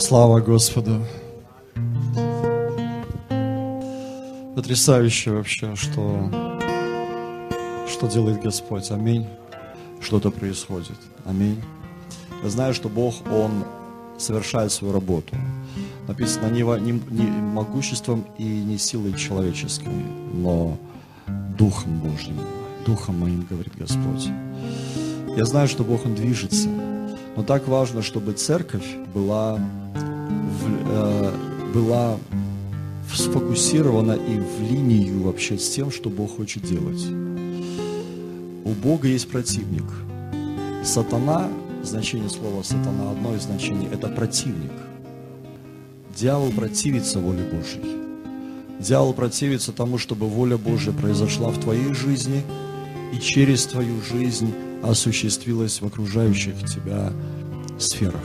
Слава Господу. Потрясающе вообще, что, что делает Господь. Аминь. Что-то происходит. Аминь. Я знаю, что Бог, Он совершает свою работу. Написано не, не, не могуществом и не силой человеческой, но Духом Божьим, Духом моим, говорит Господь. Я знаю, что Бог, Он движется. Но так важно, чтобы церковь была, в, э, была сфокусирована и в линию вообще с тем, что Бог хочет делать. У Бога есть противник. Сатана, значение слова сатана, одно из значений, это противник. Дьявол противится воле Божьей. Дьявол противится тому, чтобы воля Божья произошла в твоей жизни и через твою жизнь осуществилась в окружающих тебя сферах.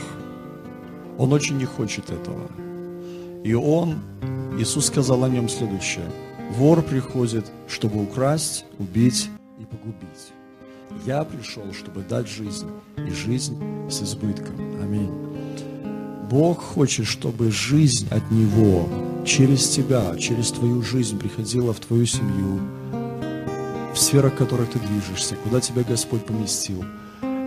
Он очень не хочет этого. И он, Иисус сказал о нем следующее. Вор приходит, чтобы украсть, убить и погубить. Я пришел, чтобы дать жизнь, и жизнь с избытком. Аминь. Бог хочет, чтобы жизнь от Него через тебя, через твою жизнь приходила в твою семью, сферах, в которых ты движешься, куда тебя Господь поместил.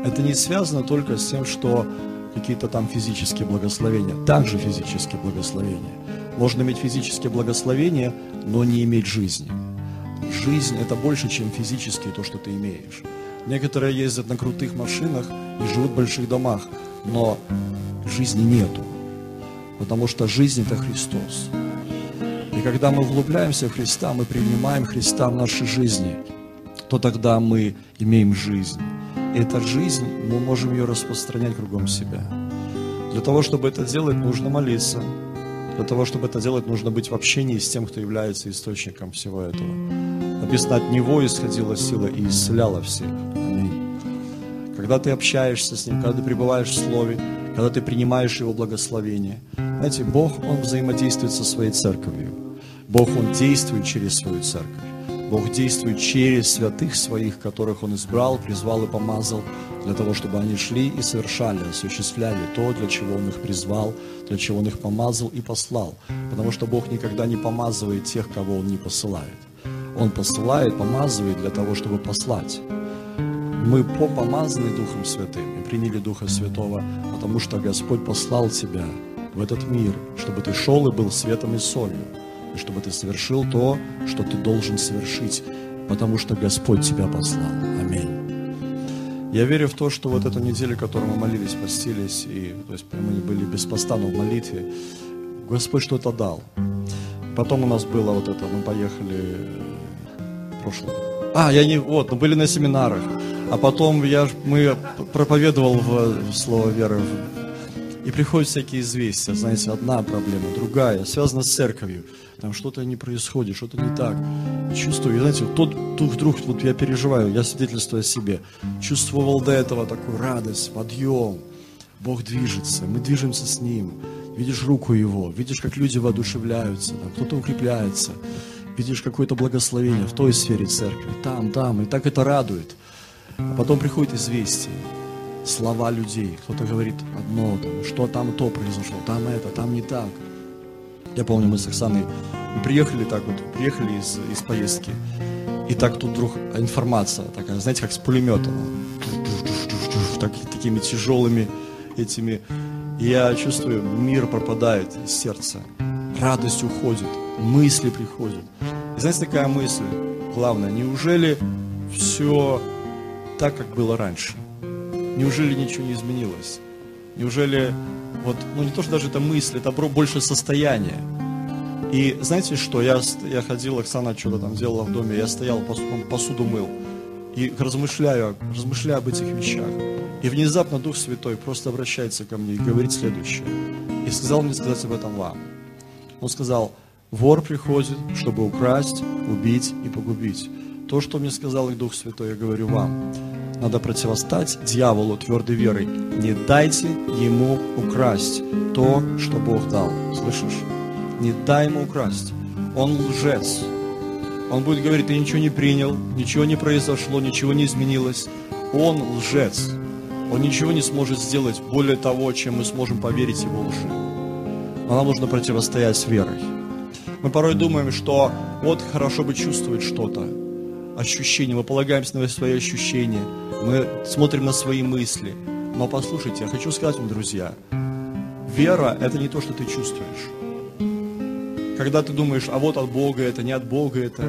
Это не связано только с тем, что какие-то там физические благословения. Также физические благословения. Можно иметь физические благословения, но не иметь жизни. Жизнь – это больше, чем физически то, что ты имеешь. Некоторые ездят на крутых машинах и живут в больших домах, но жизни нету. Потому что жизнь – это Христос. И когда мы влюбляемся в Христа, мы принимаем Христа в нашей жизни – то тогда мы имеем жизнь. И эта жизнь, мы можем ее распространять кругом себя. Для того, чтобы это делать, нужно молиться. Для того, чтобы это делать, нужно быть в общении с тем, кто является источником всего этого. Написано, от Него исходила сила и исцеляла всех. Когда ты общаешься с Ним, когда ты пребываешь в Слове, когда ты принимаешь Его благословение, знаете, Бог, Он взаимодействует со своей церковью. Бог, Он действует через свою церковь. Бог действует через святых своих, которых Он избрал, призвал и помазал, для того, чтобы они шли и совершали, осуществляли то, для чего Он их призвал, для чего Он их помазал и послал. Потому что Бог никогда не помазывает тех, кого Он не посылает. Он посылает, помазывает для того, чтобы послать. Мы помазаны Духом Святым и приняли Духа Святого, потому что Господь послал тебя в этот мир, чтобы ты шел и был светом и солью и чтобы ты совершил то, что ты должен совершить, потому что Господь тебя послал. Аминь. Я верю в то, что вот эту неделю, которую мы молились, постились, и то есть мы были без поста, в молитве, Господь что-то дал. Потом у нас было вот это, мы поехали в прошлом. А, я не, вот, мы были на семинарах. А потом я, мы проповедовал в, в слово веры. И приходят всякие известия, знаете, одна проблема, другая, связана с церковью. Там что-то не происходит, что-то не так. Чувствую, и знаете, тот, тут вдруг, вот я переживаю, я свидетельствую о себе, чувствовал до этого такую радость, подъем, Бог движется, мы движемся с Ним, видишь руку Его, видишь, как люди воодушевляются, там, кто-то укрепляется, видишь какое-то благословение в той сфере церкви, там, там, и так это радует. А потом приходит известие, слова людей, кто-то говорит одно, там, что там то произошло, там это, там не так – я помню, мы с Оксаной приехали так вот, приехали из, из поездки. И так тут вдруг информация такая, знаете, как с пулемета. Так, такими тяжелыми этими. Я чувствую, мир пропадает из сердца. Радость уходит, мысли приходят. И знаете, такая мысль, главное, неужели все так, как было раньше? Неужели ничего не изменилось? Неужели вот, ну не то, что даже это мысль, это больше состояние. И знаете что, я, я ходил, Оксана что-то там делала в доме, я стоял, посуду мыл. И размышляю, размышляю об этих вещах. И внезапно Дух Святой просто обращается ко мне и говорит следующее. И сказал мне сказать об этом вам. Он сказал, вор приходит, чтобы украсть, убить и погубить. То, что мне сказал их Дух Святой, я говорю вам. Надо противостать дьяволу твердой верой. Не дайте ему украсть то, что Бог дал. Слышишь? Не дай ему украсть. Он лжец. Он будет говорить, ты ничего не принял, ничего не произошло, ничего не изменилось. Он лжец. Он ничего не сможет сделать более того, чем мы сможем поверить его лжи. но нам нужно противостоять с верой. Мы порой думаем, что вот хорошо бы чувствовать что-то, ощущение, мы полагаемся на свои ощущения, мы смотрим на свои мысли. Но послушайте, я хочу сказать вам, друзья, вера – это не то, что ты чувствуешь. Когда ты думаешь, а вот от Бога это, не от Бога это,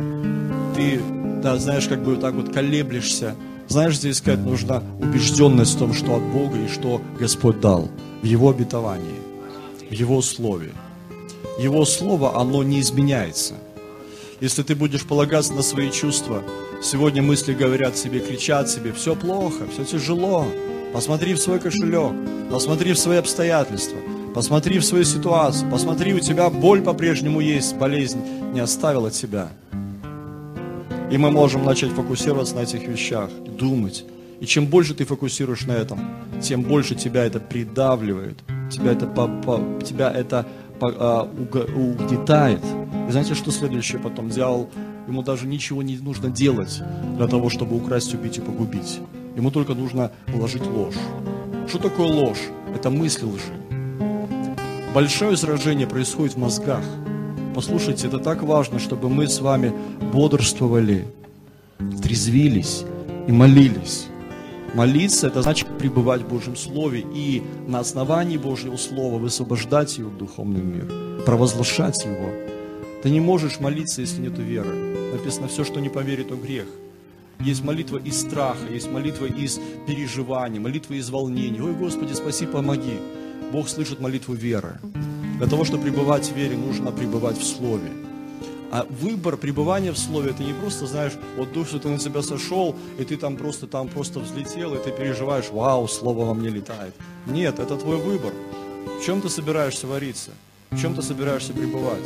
ты, да, знаешь, как бы так вот колеблешься. Знаешь, здесь сказать нужна убежденность в том, что от Бога и что Господь дал в Его обетовании, в Его Слове. Его Слово, оно не изменяется. Если ты будешь полагаться на свои чувства, сегодня мысли говорят себе, кричат себе, все плохо, все тяжело, посмотри в свой кошелек, посмотри в свои обстоятельства, посмотри в свою ситуацию, посмотри, у тебя боль по-прежнему есть, болезнь не оставила тебя. И мы можем начать фокусироваться на этих вещах, думать. И чем больше ты фокусируешь на этом, тем больше тебя это придавливает, тебя это, по, по, тебя это угнетает. И знаете, что следующее потом? Дьявол, ему даже ничего не нужно делать для того, чтобы украсть, убить и погубить. Ему только нужно положить ложь. Что такое ложь? Это мысли лжи. Большое сражение происходит в мозгах. Послушайте, это так важно, чтобы мы с вами бодрствовали, трезвились и молились. Молиться – это значит пребывать в Божьем Слове и на основании Божьего Слова высвобождать его в духовный мир, провозглашать его. Ты не можешь молиться, если нет веры. Написано, все, что не поверит, то грех. Есть молитва из страха, есть молитва из переживаний, молитва из волнений. Ой, Господи, спаси, помоги. Бог слышит молитву веры. Для того, чтобы пребывать в вере, нужно пребывать в Слове. А выбор пребывания в Слове, это не просто, знаешь, вот дух, что ты на тебя сошел, и ты там просто, там просто взлетел, и ты переживаешь, вау, Слово во мне летает. Нет, это твой выбор. В чем ты собираешься вариться? В чем ты собираешься пребывать?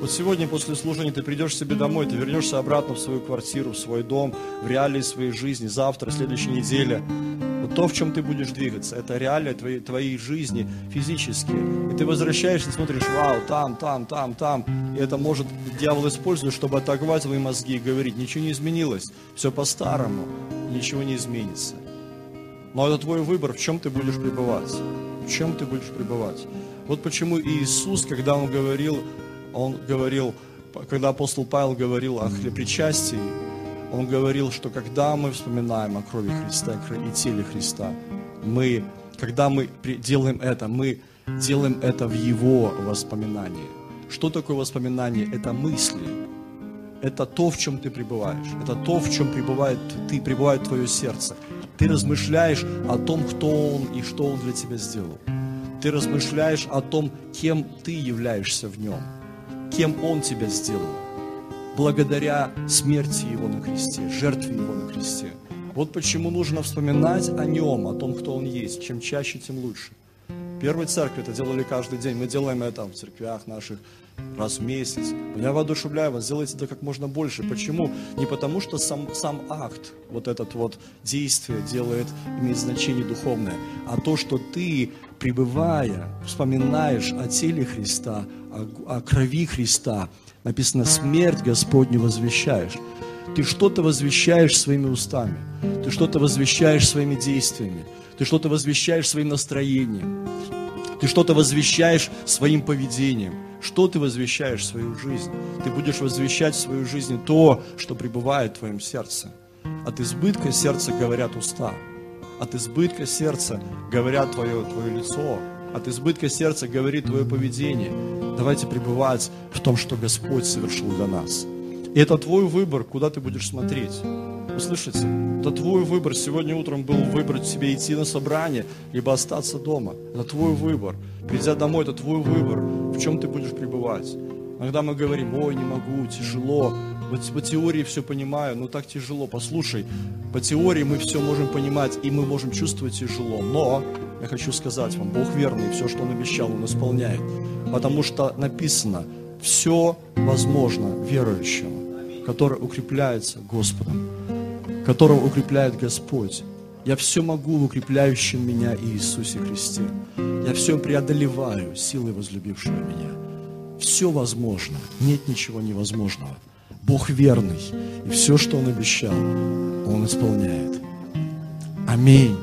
Вот сегодня после служения ты придешь себе домой, ты вернешься обратно в свою квартиру, в свой дом, в реалии своей жизни, завтра, следующей неделе. То, в чем ты будешь двигаться, это реалии твоей, твоей жизни физические. И ты возвращаешься, смотришь, вау, там, там, там, там. И это может дьявол использовать, чтобы атаковать твои мозги и говорить, ничего не изменилось, все по-старому, ничего не изменится. Но это твой выбор, в чем ты будешь пребывать. В чем ты будешь пребывать. Вот почему Иисус, когда Он говорил, Он говорил, когда апостол Павел говорил о хлебопричастии, он говорил, что когда мы вспоминаем о крови Христа и теле Христа, мы, когда мы делаем это, мы делаем это в Его воспоминании. Что такое воспоминание? Это мысли. Это то, в чем ты пребываешь. Это то, в чем пребывает, ты, пребывает твое сердце. Ты размышляешь о том, кто Он и что Он для тебя сделал. Ты размышляешь о том, кем ты являешься в Нем, кем Он тебя сделал благодаря смерти Его на кресте, жертве Его на кресте. Вот почему нужно вспоминать о Нем, о том, кто Он есть. Чем чаще, тем лучше. Первой церкви это делали каждый день. Мы делаем это в церквях наших раз в месяц. Но я воодушевляю вас, сделайте это как можно больше. Почему? Не потому, что сам, сам акт, вот этот вот действие делает, имеет значение духовное, а то, что ты, пребывая, вспоминаешь о теле Христа, о, о крови Христа, Написано, смерть Господню возвещаешь. Ты что-то возвещаешь своими устами. Ты что-то возвещаешь своими действиями. Ты что-то возвещаешь своим настроением. Ты что-то возвещаешь своим поведением. Что ты возвещаешь в свою жизнь? Ты будешь возвещать в свою жизнь то, что пребывает в твоем сердце. От избытка сердца говорят уста. От избытка сердца говорят твое, твое лицо. От избытка сердца говорит твое поведение. Давайте пребывать в том, что Господь совершил для нас. И это твой выбор, куда ты будешь смотреть. Вы слышите? Это твой выбор. Сегодня утром был выбрать себе идти на собрание, либо остаться дома. Это твой выбор. Придя домой, это твой выбор. В чем ты будешь пребывать? Иногда мы говорим, ой, не могу, тяжело. Вот по теории все понимаю, но так тяжело. Послушай, по теории мы все можем понимать, и мы можем чувствовать тяжело. Но я хочу сказать вам, Бог верный, все, что Он обещал, Он исполняет. Потому что написано, все возможно верующему, который укрепляется Господом, которого укрепляет Господь. Я все могу в укрепляющем меня Иисусе Христе. Я все преодолеваю силой возлюбившего меня. Все возможно, нет ничего невозможного. Бог верный, и все, что Он обещал, Он исполняет. Аминь.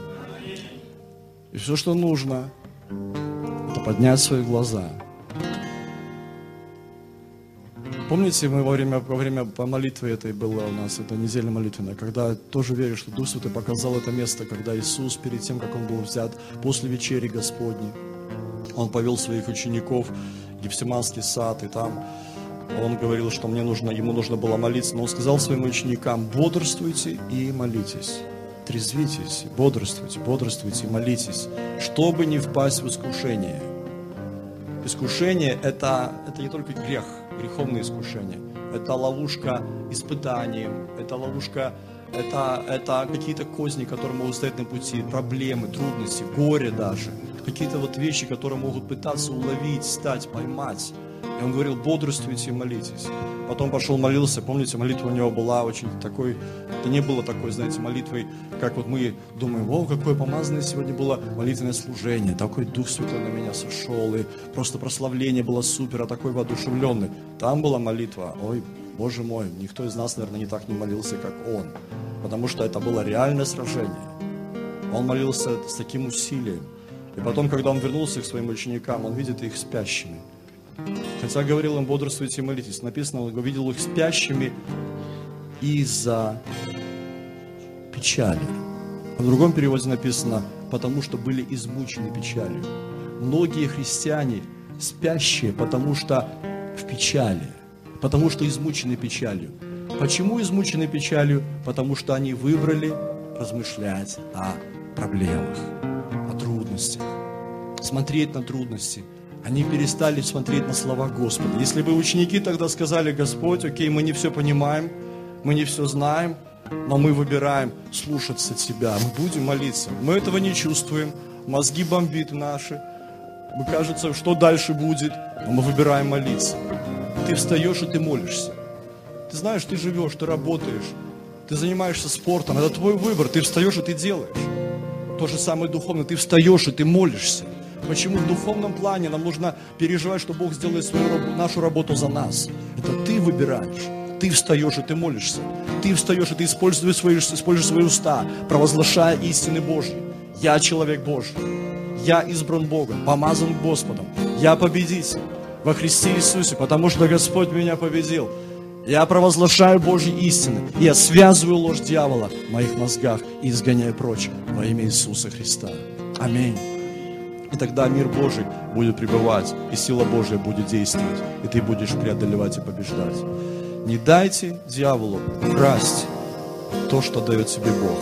И все, что нужно, это поднять свои глаза – Помните, мы во время, во время молитвы этой было у нас, это неделя молитвенная, когда тоже верю, что Дух Святой показал это место, когда Иисус перед тем, как Он был взят после вечери Господней, Он повел своих учеников Гефсиманский сад, и там он говорил, что мне нужно, ему нужно было молиться, но он сказал своим ученикам, бодрствуйте и молитесь. Трезвитесь, бодрствуйте, бодрствуйте и молитесь, чтобы не впасть в искушение. Искушение это, это не только грех, греховное искушение. Это ловушка испытанием, это ловушка, это, это какие-то козни, которые могут стоять на пути, проблемы, трудности, горе даже. Какие-то вот вещи, которые могут пытаться уловить, стать, поймать. И он говорил, бодрствуйте и молитесь. Потом пошел молился, помните, молитва у него была очень такой, это не было такой, знаете, молитвой, как вот мы думаем, о, какое помазанное сегодня было молитвенное служение, такой Дух Святой на меня сошел, и просто прославление было супер, а такой воодушевленный. Там была молитва, ой, Боже мой, никто из нас, наверное, не так не молился, как он, потому что это было реальное сражение. Он молился с таким усилием. И потом, когда он вернулся к своим ученикам, он видит их спящими. Хотя говорил им, бодрствуйте и молитесь. Написано, он увидел их спящими из-за печали. А в другом переводе написано, потому что были измучены печалью. Многие христиане спящие, потому что в печали, потому что измучены печалью. Почему измучены печалью? Потому что они выбрали размышлять о проблемах, о трудностях, смотреть на трудности – они перестали смотреть на слова Господа. Если бы ученики тогда сказали, Господь, окей, мы не все понимаем, мы не все знаем, но мы выбираем слушаться Тебя, мы будем молиться. Мы этого не чувствуем, мозги бомбит наши, мы кажется, что дальше будет, но мы выбираем молиться. Ты встаешь и ты молишься. Ты знаешь, ты живешь, ты работаешь, ты занимаешься спортом, это твой выбор, ты встаешь и ты делаешь. То же самое духовно, ты встаешь и ты молишься. Почему в духовном плане нам нужно переживать, что Бог сделает свою, нашу работу за нас? Это ты выбираешь. Ты встаешь и ты молишься. Ты встаешь и ты используешь свои, используешь свои уста, провозглашая истины Божьи. Я человек Божий. Я избран Богом, помазан Господом. Я победитель во Христе Иисусе, потому что Господь меня победил. Я провозглашаю Божьи истины. Я связываю ложь дьявола в моих мозгах и изгоняю прочь во имя Иисуса Христа. Аминь. И тогда мир Божий будет пребывать, и сила Божья будет действовать, и ты будешь преодолевать и побеждать. Не дайте дьяволу красть то, что дает тебе Бог.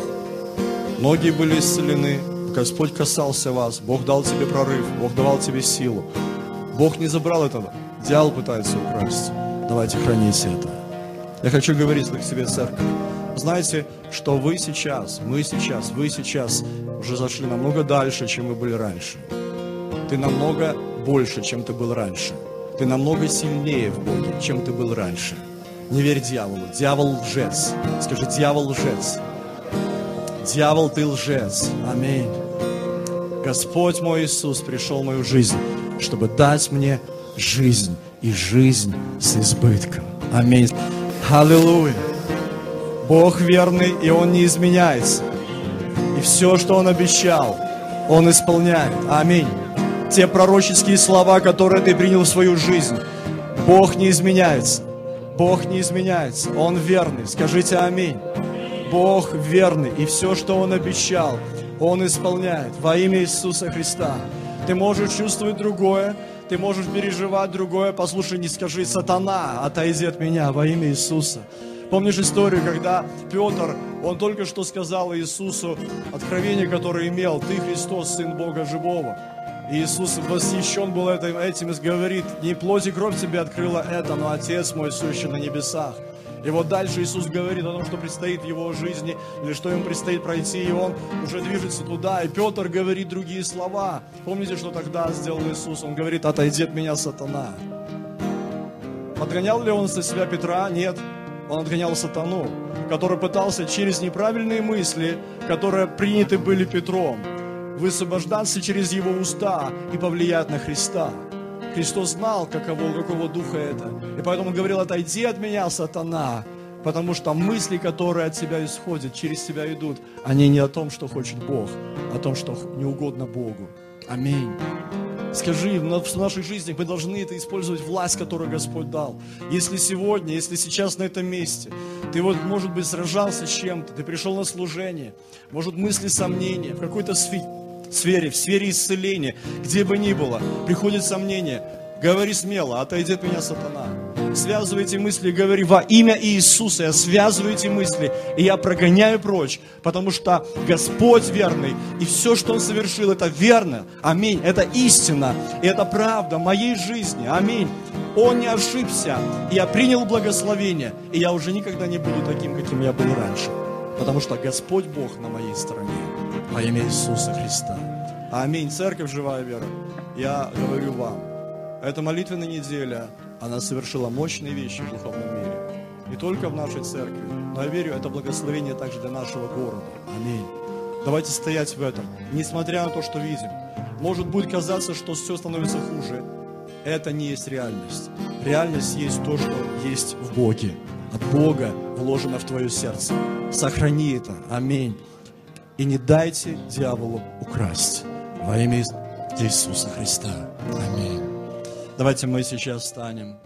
Многие были исцелены, Господь касался вас, Бог дал тебе прорыв, Бог давал тебе силу. Бог не забрал этого, дьявол пытается украсть. Давайте храните это. Я хочу говорить к себе, церковь. Знаете, что вы сейчас, мы сейчас, вы сейчас уже зашли намного дальше, чем мы были раньше. Ты намного больше, чем ты был раньше. Ты намного сильнее в Боге, чем ты был раньше. Не верь дьяволу. Дьявол лжец. Скажи, дьявол лжец. Дьявол, ты лжец. Аминь. Господь мой Иисус пришел в мою жизнь, чтобы дать мне жизнь и жизнь с избытком. Аминь. Аллилуйя. Бог верный, и Он не изменяется. И все, что Он обещал, Он исполняет. Аминь те пророческие слова, которые ты принял в свою жизнь. Бог не изменяется. Бог не изменяется. Он верный. Скажите аминь. Бог верный. И все, что Он обещал, Он исполняет во имя Иисуса Христа. Ты можешь чувствовать другое, ты можешь переживать другое. Послушай, не скажи, сатана, отойди от меня во имя Иисуса. Помнишь историю, когда Петр, он только что сказал Иисусу откровение, которое имел, ты Христос, Сын Бога Живого. Иисус восхищен был этим, этим и говорит, не плоть и кровь тебе открыла это, но Отец мой, сущий на небесах. И вот дальше Иисус говорит о том, что предстоит его жизни, или что ему предстоит пройти, и он уже движется туда. И Петр говорит другие слова. Помните, что тогда сделал Иисус? Он говорит, отойди от меня, сатана. Отгонял ли он со себя Петра? Нет. Он отгонял сатану, который пытался через неправильные мысли, которые приняты были Петром, высвобождаться через его уста и повлиять на Христа. Христос знал, каково, какого духа это. И поэтому он говорил, отойди от меня, сатана, потому что мысли, которые от тебя исходят, через тебя идут, они не о том, что хочет Бог, а о том, что не угодно Богу. Аминь. Скажи, в наших жизнях мы должны это использовать власть, которую Господь дал. Если сегодня, если сейчас на этом месте, ты вот, может быть, сражался с чем-то, ты пришел на служение, может, мысли, сомнения в какой-то сфере, в сфере исцеления, где бы ни было, приходит сомнение, говори смело, отойди от меня, сатана. Связывай эти мысли говори во имя Иисуса. Я связываю эти мысли, и я прогоняю прочь, потому что Господь верный, и все, что Он совершил, это верно. Аминь. Это истина, и это правда моей жизни. Аминь. Он не ошибся. И я принял благословение, и я уже никогда не буду таким, каким я был раньше. Потому что Господь Бог на моей стороне. Во имя Иисуса Христа. Аминь. Церковь живая вера. Я говорю вам, эта молитвенная неделя, она совершила мощные вещи в духовном мире. Не только в нашей церкви, но я верю, это благословение также для нашего города. Аминь. Давайте стоять в этом, несмотря на то, что видим. Может будет казаться, что все становится хуже. Это не есть реальность. Реальность есть то, что есть в Боге. От Бога вложено в твое сердце. Сохрани это. Аминь. И не дайте дьяволу украсть. Во имя Иисуса Христа. Аминь. Давайте мы сейчас встанем.